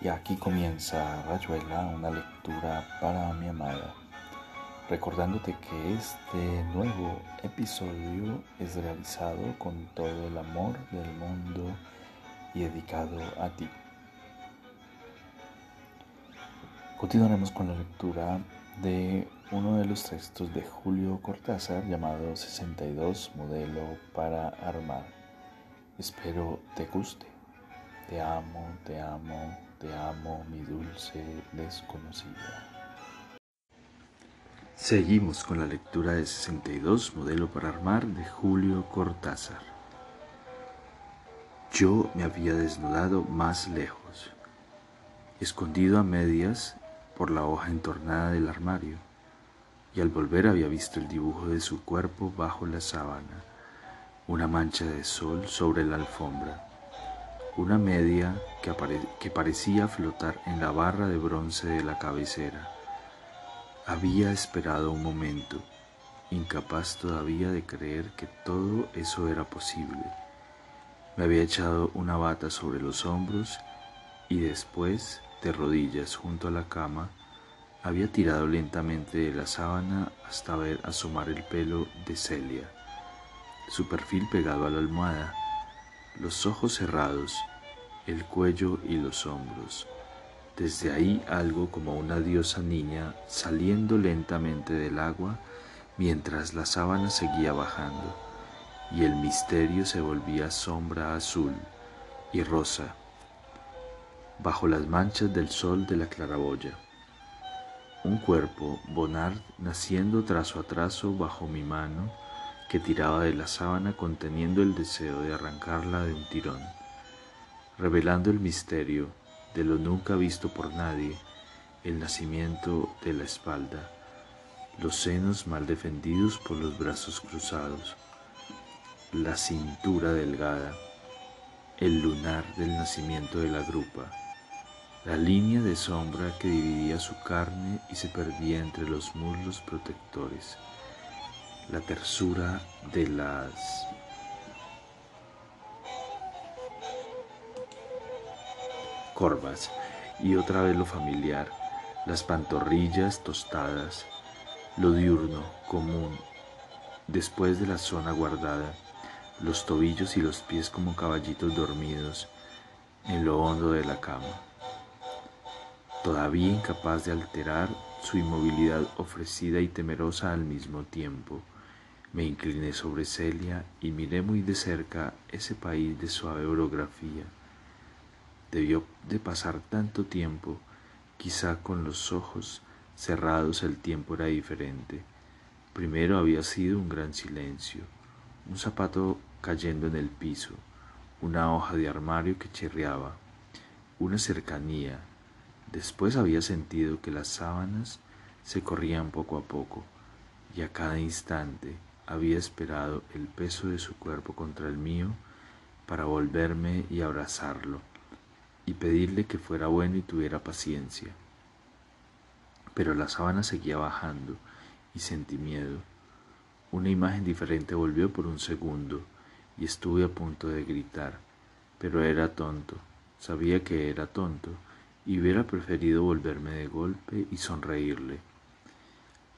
Y aquí comienza Rayuela, una lectura para mi amada, recordándote que este nuevo episodio es realizado con todo el amor del mundo y dedicado a ti. Continuaremos con la lectura de uno de los textos de Julio Cortázar llamado 62 Modelo para Armar. Espero te guste. Te amo, te amo, te amo, mi dulce desconocida. Seguimos con la lectura de 62, Modelo para Armar, de Julio Cortázar. Yo me había desnudado más lejos, escondido a medias por la hoja entornada del armario, y al volver había visto el dibujo de su cuerpo bajo la sábana, una mancha de sol sobre la alfombra una media que, parecía flotar en la barra de bronce de la cabecera. Había esperado un momento, incapaz todavía de creer que todo eso era posible. Me había echado una bata sobre los hombros y después, de rodillas junto a la cama, había tirado lentamente de la sábana hasta ver asomar el pelo de Celia, su perfil pegado a la almohada, los ojos cerrados, el cuello y los hombros. Desde ahí algo como una diosa niña saliendo lentamente del agua mientras la sábana seguía bajando y el misterio se volvía sombra azul y rosa bajo las manchas del sol de la claraboya. Un cuerpo, Bonard, naciendo trazo a trazo bajo mi mano, que tiraba de la sábana conteniendo el deseo de arrancarla de un tirón revelando el misterio de lo nunca visto por nadie, el nacimiento de la espalda, los senos mal defendidos por los brazos cruzados, la cintura delgada, el lunar del nacimiento de la grupa, la línea de sombra que dividía su carne y se perdía entre los muslos protectores, la tersura de las corvas. Y otra vez lo familiar, las pantorrillas tostadas, lo diurno, común, después de la zona guardada, los tobillos y los pies como caballitos dormidos en lo hondo de la cama. Todavía incapaz de alterar su inmovilidad ofrecida y temerosa al mismo tiempo, me incliné sobre Celia y miré muy de cerca ese país de suave orografía Debió de pasar tanto tiempo, quizá con los ojos cerrados el tiempo era diferente. Primero había sido un gran silencio, un zapato cayendo en el piso, una hoja de armario que chirriaba, una cercanía. Después había sentido que las sábanas se corrían poco a poco y a cada instante había esperado el peso de su cuerpo contra el mío para volverme y abrazarlo y pedirle que fuera bueno y tuviera paciencia. Pero la sábana seguía bajando y sentí miedo. Una imagen diferente volvió por un segundo y estuve a punto de gritar, pero era tonto, sabía que era tonto y hubiera preferido volverme de golpe y sonreírle.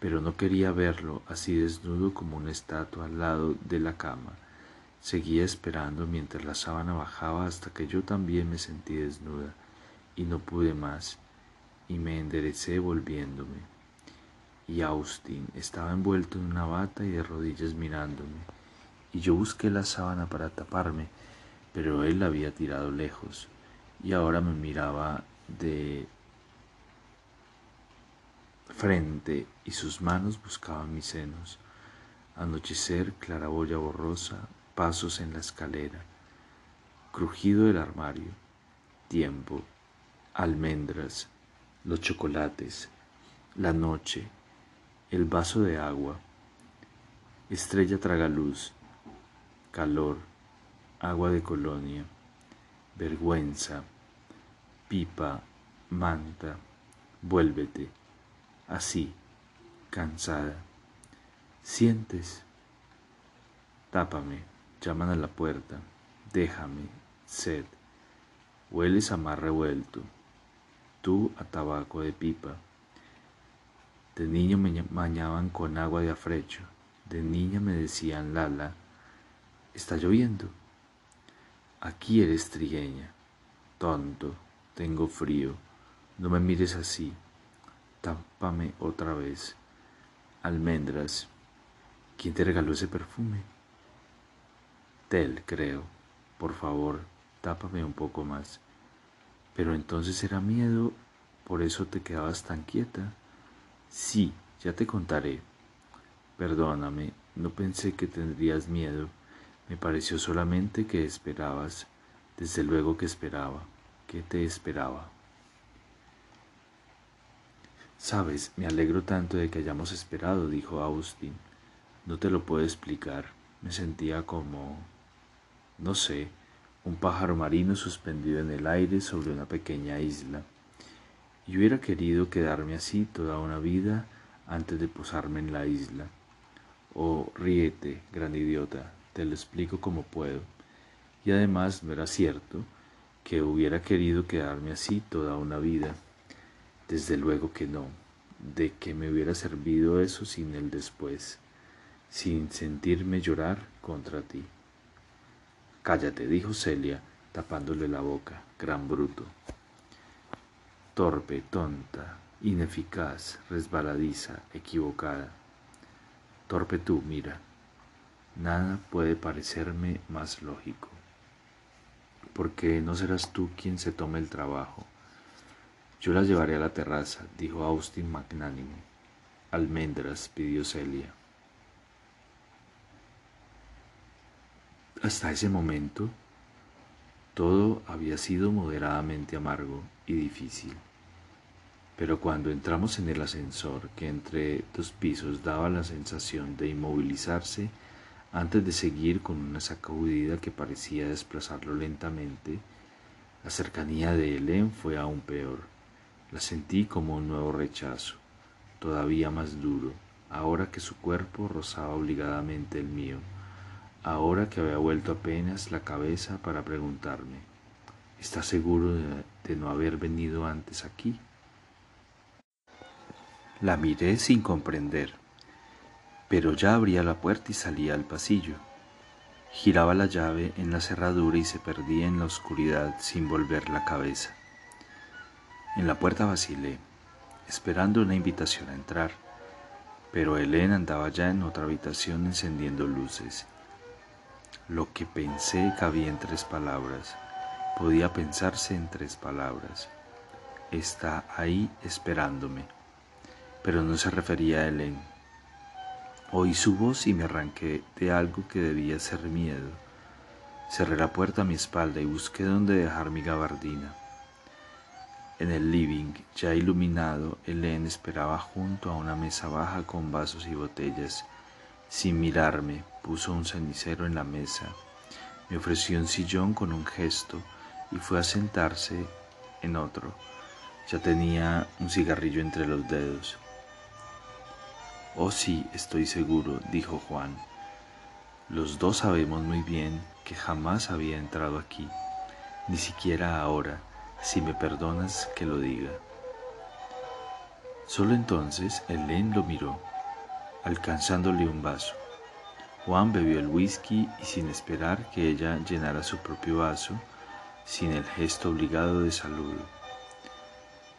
Pero no quería verlo así desnudo como una estatua al lado de la cama Seguía esperando mientras la sábana bajaba hasta que yo también me sentí desnuda y no pude más y me enderecé volviéndome. Y Austin estaba envuelto en una bata y de rodillas mirándome, y yo busqué la sábana para taparme, pero él la había tirado lejos y ahora me miraba de frente y sus manos buscaban mis senos. Anochecer, claraboya borrosa, pasos en la escalera, crujido del armario, tiempo, almendras, los chocolates, la noche, el vaso de agua, estrella tragaluz, calor, agua de colonia, vergüenza, pipa, manta, vuélvete, así, cansada. Sientes, tápame. Llaman a la puerta. Déjame, sed. Hueles a mar revuelto. tú a tabaco de pipa. De niño me bañaban con agua de afrecho, de niña me decían Lala, está lloviendo. Aquí eres trigueña, tonto, tengo frío, no me mires así, tápame otra vez. Almendras, ¿quién te regaló ese perfume? Tel, creo, por favor, tápame un poco más. Pero entonces era miedo, por eso te quedabas tan quieta. Sí, ya te contaré. Perdóname, no pensé que tendrías miedo. Me pareció solamente que esperabas. Desde luego que esperaba. que te esperaba? Sabes, me alegro tanto de que hayamos esperado, dijo Austin. No te lo puedo explicar. Me sentía como... no sé, un pájaro marino suspendido en el aire sobre una pequeña isla. Y hubiera querido quedarme así toda una vida antes de posarme en la isla. Oh, ríete, gran idiota, te lo explico como puedo. Y además no era cierto que hubiera querido quedarme así toda una vida. Desde luego que no. De que me hubiera servido eso sin el después, sin sentirme llorar contra ti. Cállate, dijo Celia, tapándole la boca, gran bruto. Torpe, tonta, ineficaz, resbaladiza, equivocada. Torpe tú, mira. Nada puede parecerme más lógico. Porque no serás tú quien se tome el trabajo. Yo la llevaré a la terraza, dijo Austin magnánimo. Almendras, pidió Celia. Hasta ese momento, todo había sido moderadamente amargo y difícil. Pero cuando entramos en el ascensor, que entre dos pisos daba la sensación de inmovilizarse antes de seguir con una sacudida que parecía desplazarlo lentamente, la cercanía de Helen fue aún peor. La sentí como un nuevo rechazo, todavía más duro, ahora que su cuerpo rozaba obligadamente el mío ahora que había vuelto apenas la cabeza para preguntarme, ¿estás seguro de, no haber venido antes aquí? La miré sin comprender, pero ya abría la puerta y salía al pasillo. Giraba la llave en la cerradura y se perdía en la oscuridad sin volver la cabeza. En la puerta vacilé, esperando una invitación a entrar, pero Elena andaba ya en otra habitación encendiendo luces lo que pensé cabía en tres palabras, podía pensarse en tres palabras. Está ahí esperándome. Pero no se refería a Helen. Oí su voz y me arranqué de algo que debía ser miedo. Cerré la puerta a mi espalda y busqué dónde dejar mi gabardina. En el living, ya iluminado, Helen esperaba junto a una mesa baja con vasos y botellas sin mirarme, puso un cenicero en la mesa, me ofreció un sillón con un gesto y fue a sentarse en otro. Ya tenía un cigarrillo entre los dedos. Oh sí, estoy seguro, dijo Juan. Los dos sabemos muy bien que jamás había entrado aquí, ni siquiera ahora, si me perdonas que lo diga. Solo entonces Helen lo miró alcanzándole un vaso. Juan bebió el whisky y sin esperar que ella llenara su propio vaso, sin el gesto obligado de saludo.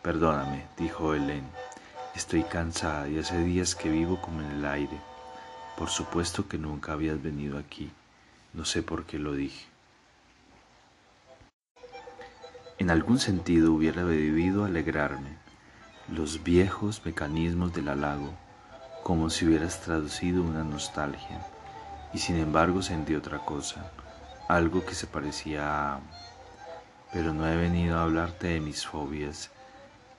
Perdóname, dijo Helen, estoy cansada y hace días que vivo como en el aire. Por supuesto que nunca habías venido aquí, no sé por qué lo dije. En algún sentido hubiera debido alegrarme. Los viejos mecanismos del halago, como si hubieras traducido una nostalgia, y sin embargo sentí otra cosa, algo que se parecía a... Pero no he venido a hablarte de mis fobias.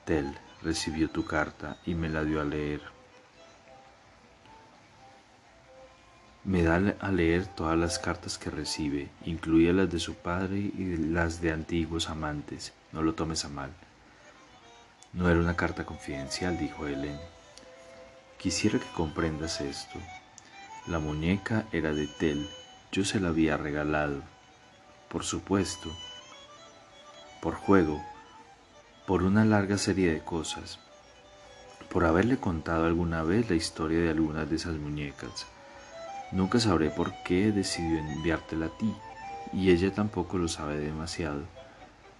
Tel recibió tu carta y me la dio a leer. Me da a leer todas las cartas que recibe, incluidas las de su padre y las de antiguos amantes. No lo tomes a mal. No era una carta confidencial, dijo Helen. Quisiera que comprendas esto. La muñeca era de Tel, yo se la había regalado. Por supuesto, por juego, por una larga serie de cosas, por haberle contado alguna vez la historia de algunas de esas muñecas. Nunca sabré por qué decidió enviártela a ti, y ella tampoco lo sabe demasiado,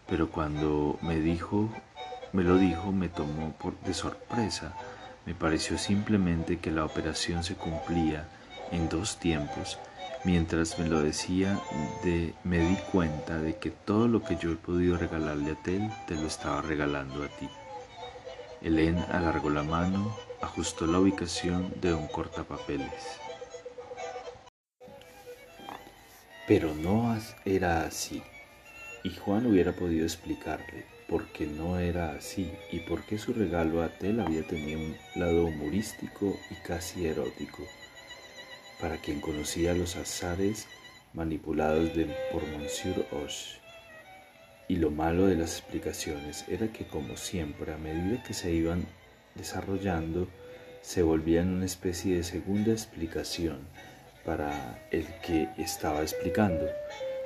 pero cuando me dijo, me lo dijo, me tomó por de sorpresa. Me pareció simplemente que la operación se cumplía en dos tiempos. Mientras me lo decía, de, me di cuenta de que todo lo que yo he podido regalarle a Tel, te lo estaba regalando a ti. Helen alargó la mano, ajustó la ubicación de un cortapapeles. Pero no era así. Y Juan hubiera podido explicarle por qué no era así y por qué su regalo a Tel había tenido un lado humorístico y casi erótico. Para quien conocía los azares manipulados por Monsieur Hoche. Y lo malo de las explicaciones era que, como siempre, a medida que se iban desarrollando, se volvían una especie de segunda explicación para el que estaba explicando,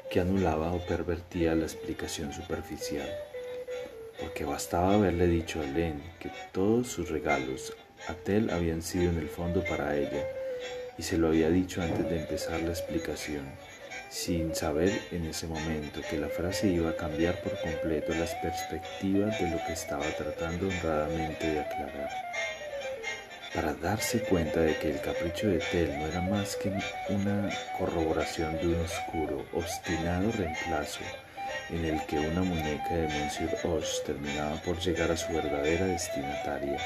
que anulaba o pervertía la explicación superficial. Porque bastaba haberle dicho a Len que todos sus regalos a Tel habían sido en el fondo para ella, y se lo había dicho antes de empezar la explicación, sin saber en ese momento que la frase iba a cambiar por completo las perspectivas de lo que estaba tratando honradamente de aclarar para darse cuenta de que el capricho de Tel no era más que una corroboración de un oscuro, obstinado reemplazo en el que una muñeca de Monsieur Hoche terminaba por llegar a su verdadera destinataria.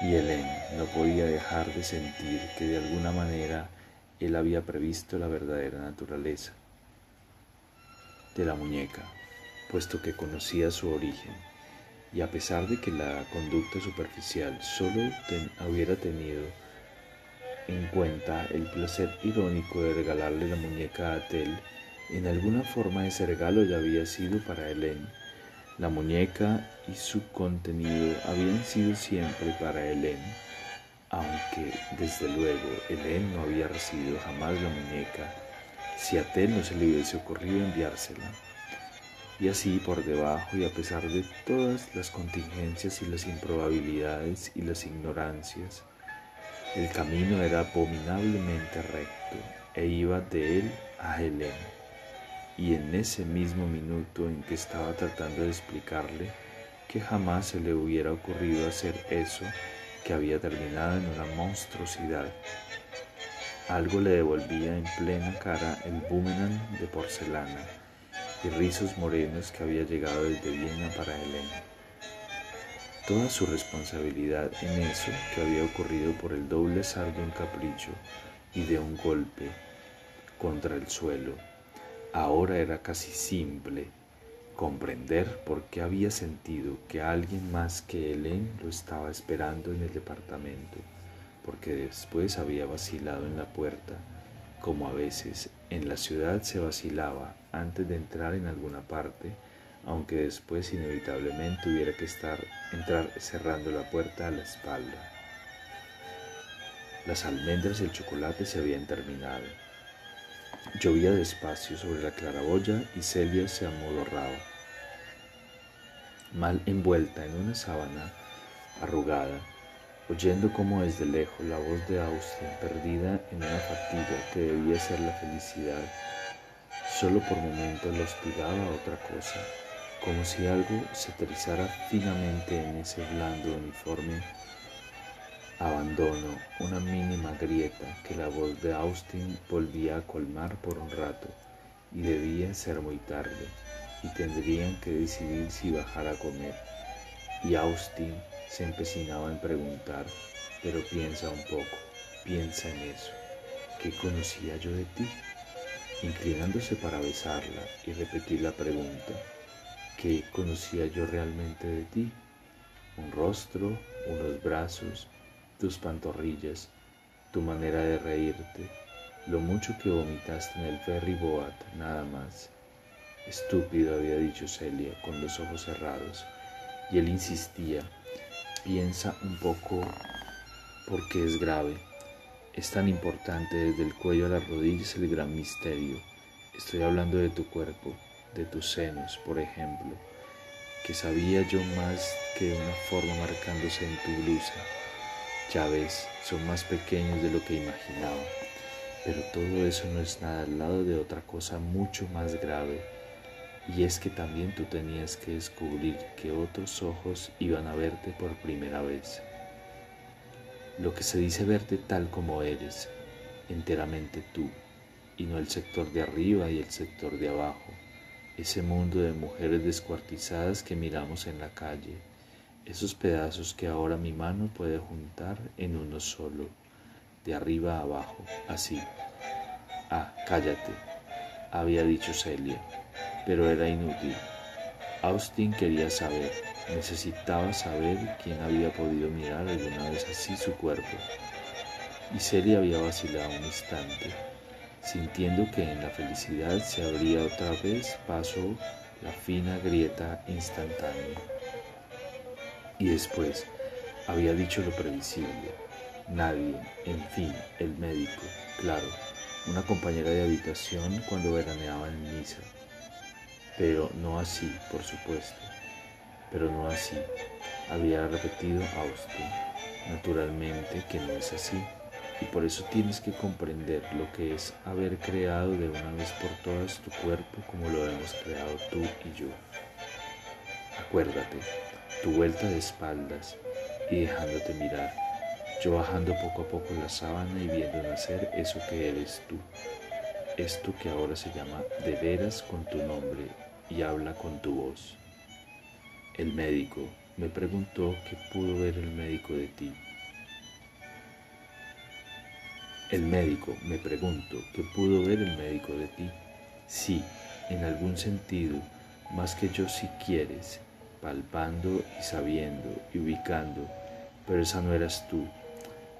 Y Hélène no podía dejar de sentir que de alguna manera él había previsto la verdadera naturaleza de la muñeca, puesto que conocía su origen y a pesar de que la conducta superficial solo hubiera tenido en cuenta el placer irónico de regalarle la muñeca a Tel, en alguna forma ese regalo ya había sido para Helen. La muñeca y su contenido habían sido siempre para Helen, aunque desde luego Helen no había recibido jamás la muñeca si a Tel no se le hubiese ocurrido enviársela. Y así por debajo y a pesar de todas las contingencias y las improbabilidades y las ignorancias, el camino era abominablemente recto e iba de él a Helen. Y en ese mismo minuto en que estaba tratando de explicarle que jamás se le hubiera ocurrido hacer eso que había terminado en una monstruosidad, algo le devolvía en plena cara el boomerang de porcelana y rizos morenos que había llegado desde Viena para Elena. Toda su responsabilidad en eso que había ocurrido por el doble de un capricho y de un golpe contra el suelo, ahora era casi simple comprender por qué había sentido que alguien más que Helen lo estaba esperando en el departamento, porque después había vacilado en la puerta, como a veces en la ciudad se vacilaba antes de entrar en alguna parte, aunque después inevitablemente hubiera que estar entrar cerrando la puerta a la espalda. Las almendras y el chocolate se habían terminado. Llovía despacio sobre la claraboya y Celia se amodorraba, mal envuelta en una sábana arrugada, oyendo como desde lejos la voz de Austin, perdida en una fatiga que debía ser la felicidad, Solo por momentos lo hostigaba otra cosa, como si algo se aterrizara finamente en ese blando uniforme abandono, una mínima grieta que la voz de Austin volvía a colmar por un rato, y debía ser muy tarde, y tendrían que decidir si bajar a comer. Y Austin se empecinaba en preguntar, pero piensa un poco, piensa en eso, ¿qué conocía yo de ti? Inclinándose para besarla y repetir la pregunta, ¿qué conocía yo realmente de ti? Un rostro, unos brazos, tus pantorrillas, tu manera de reírte, lo mucho que vomitaste en el ferry boat, nada más. Estúpido, había dicho Celia con los ojos cerrados, y él insistía, piensa un poco porque es grave. Es tan importante desde el cuello a las rodillas el gran misterio. Estoy hablando de tu cuerpo, de tus senos, por ejemplo. que sabía yo más que una forma marcándose en tu blusa. Ya ves, son más pequeños de lo que imaginaba, pero todo eso no es nada al lado de otra cosa mucho más grave, y es que también tú tenías que descubrir que otros ojos iban a verte por primera vez. Lo que se dice verte tal como eres, enteramente tú, y no el sector de arriba y el sector de abajo, ese mundo de mujeres descuartizadas que miramos en la calle, esos pedazos que ahora mi mano puede juntar en uno solo, de arriba a abajo, así. Ah, cállate, había dicho Celia, pero era inútil. Austin quería saber, necesitaba saber quién había podido mirar alguna vez así su cuerpo. Y Celia había vacilado un instante sintiendo que en la felicidad se abría otra vez paso la fina grieta instantánea. Y después había dicho lo previsible. Nadie, en fin, el médico, claro, una compañera de habitación cuando veraneaba en misa. Pero no así, por supuesto. Pero no así, había repetido Austin. Naturalmente que no es así y por eso tienes que comprender lo que es haber creado de una vez por todas tu cuerpo como lo hemos creado tú y yo. Acuérdate, tu vuelta de espaldas y dejándote mirar, yo bajando poco a poco la sábana y viendo nacer eso que eres tú, esto que ahora se llama de veras con tu nombre y habla con tu voz. El médico me preguntó qué pudo ver el médico de ti el médico, me pregunto, ¿qué pudo ver el médico de ti? Sí, en algún sentido, más que yo si quieres, palpando y sabiendo y ubicando, pero esa no eras tú,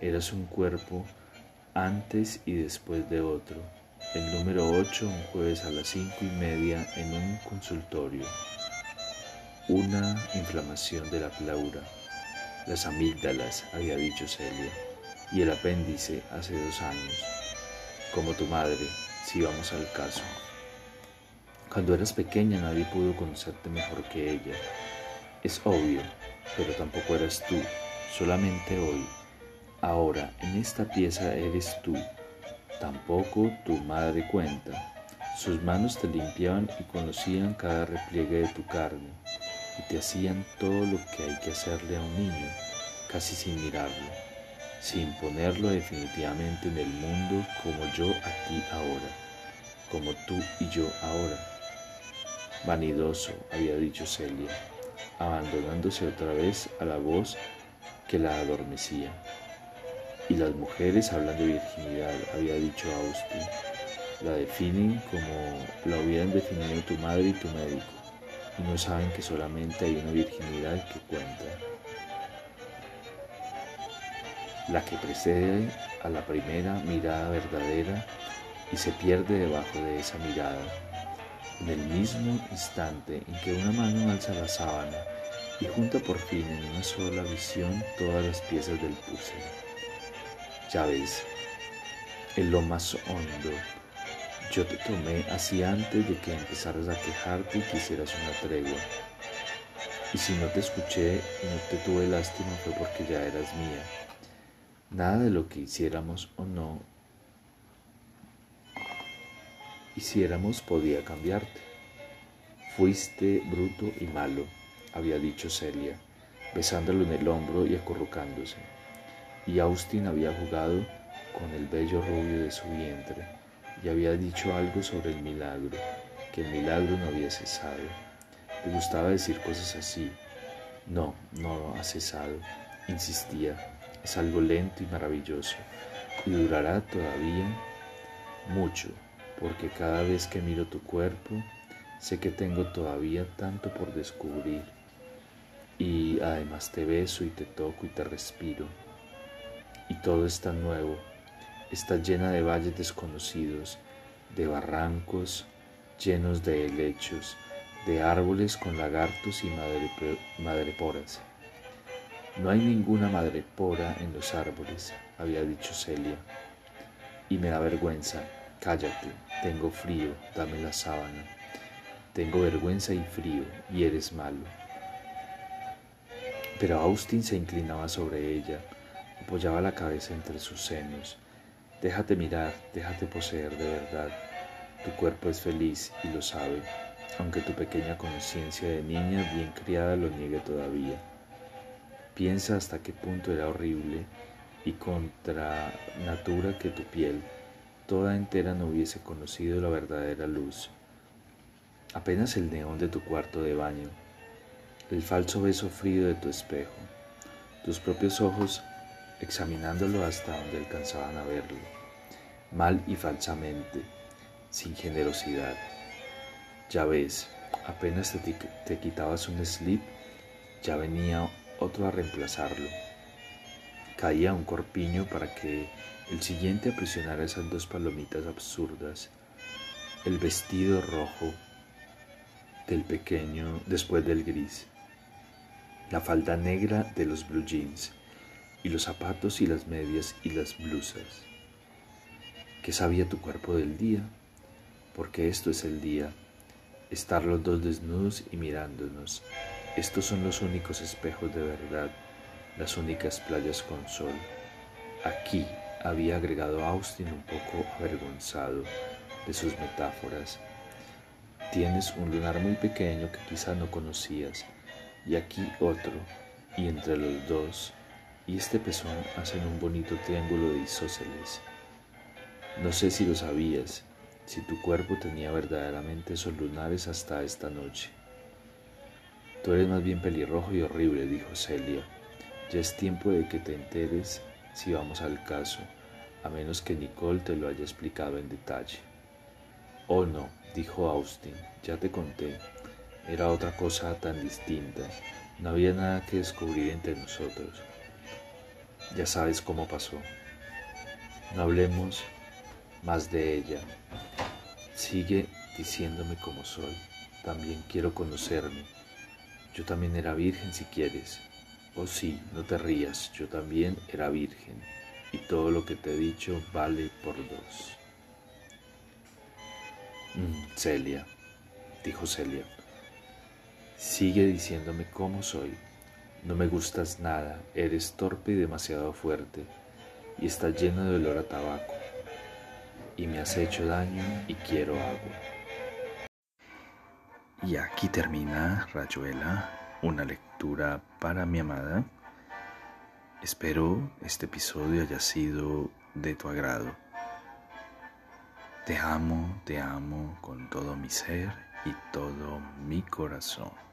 eras un cuerpo antes y después de otro. El número 8 un jueves a las cinco y media en un consultorio. Una inflamación de la pleura. Las amígdalas, había dicho Celia y el apéndice hace dos años, como tu madre, si vamos al caso. Cuando eras pequeña nadie pudo conocerte mejor que ella. Es obvio, pero tampoco eras tú, solamente hoy. Ahora, en esta pieza eres tú. Tampoco tu madre cuenta. Sus manos te limpiaban y conocían cada repliegue de tu carne y te hacían todo lo que hay que hacerle a un niño, casi sin mirarlo sin ponerlo definitivamente en el mundo como yo a ti ahora, como tú y yo ahora. Vanidoso, había dicho Celia, abandonándose otra vez a la voz que la adormecía. Y las mujeres hablan de virginidad, había dicho Austin. La definen como la hubieran definido tu madre y tu médico, y no saben que solamente hay una virginidad que cuenta la que precede a la primera mirada verdadera y se pierde debajo de esa mirada. En el mismo instante en que una mano alza la sábana y junta por fin en una sola visión todas las piezas del puzzle. Ya ves, en lo más hondo, yo te tomé así antes de que empezaras a quejarte y quisieras una tregua. Y si no te escuché y no te tuve lástima fue porque ya eras mía Nada de lo que hiciéramos o no hiciéramos podía cambiarte. Fuiste bruto y malo, había dicho Celia, besándolo en el hombro y acurrucándose. Y Austin había jugado con el bello rubio de su vientre y había dicho algo sobre el milagro, que el milagro no había cesado. Le gustaba decir cosas así. No, no ha cesado, insistía es algo lento y maravilloso y durará todavía mucho, porque cada vez que miro tu cuerpo, sé que tengo todavía tanto por descubrir. Y además te beso y te toco y te respiro. Y todo está nuevo, está llena de valles desconocidos, de barrancos llenos de helechos, de árboles con lagartos y madreporas. No hay ninguna madrepora en los árboles, había dicho Celia. Y me da vergüenza. Cállate, tengo frío, dame la sábana. Tengo vergüenza y frío, y eres malo. Pero Austin se inclinaba sobre ella, apoyaba la cabeza entre sus senos. Déjate mirar, déjate poseer de verdad. Tu cuerpo es feliz y lo sabe, aunque tu pequeña conciencia de niña bien criada lo niegue todavía. Piensa hasta qué punto era horrible y contra natura que tu piel, toda entera, no hubiese conocido la verdadera luz. Apenas el neón de tu cuarto de baño, el falso beso frío de tu espejo, tus propios ojos examinándolo hasta donde alcanzaban a verlo, mal y falsamente, sin generosidad. Ya ves, apenas te, quitabas un slip, ya venía otro a reemplazarlo. Caía un corpiño para que el siguiente aprisionara esas dos palomitas absurdas, el vestido rojo del pequeño después del gris, la falda negra de los blue jeans y los zapatos y las medias y las blusas. ¿Qué sabía tu cuerpo del día? Porque esto es el día, estar los dos desnudos y mirándonos, estos son los únicos espejos de verdad, las únicas playas con sol. Aquí había agregado Austin un poco avergonzado de sus metáforas. Tienes un lunar muy pequeño que quizá no conocías, y aquí otro, y entre los dos, y este pezón hacen un bonito triángulo de isósceles. No sé si lo sabías, si tu cuerpo tenía verdaderamente esos lunares hasta esta noche. Tú eres más bien pelirrojo y horrible, dijo Celia. Ya es tiempo de que te enteres si vamos al caso, a menos que Nicole te lo haya explicado en detalle. Oh no, dijo Austin, ya te conté. Era otra cosa tan distinta. No había nada que descubrir entre nosotros. Ya sabes cómo pasó. No hablemos más de ella. Sigue diciéndome cómo soy. También quiero conocerme. Yo también era virgen si quieres. Oh sí, no te rías, yo también era virgen. Y todo lo que te he dicho vale por dos. Mm, Celia, dijo Celia, sigue diciéndome cómo soy. No me gustas nada, eres torpe y demasiado fuerte, y estás lleno de olor a tabaco, y me has hecho daño y quiero agua. Y aquí termina Rayuela, una lectura para mi amada. Espero este episodio haya sido de tu agrado. Te amo, te amo con todo mi ser y todo mi corazón.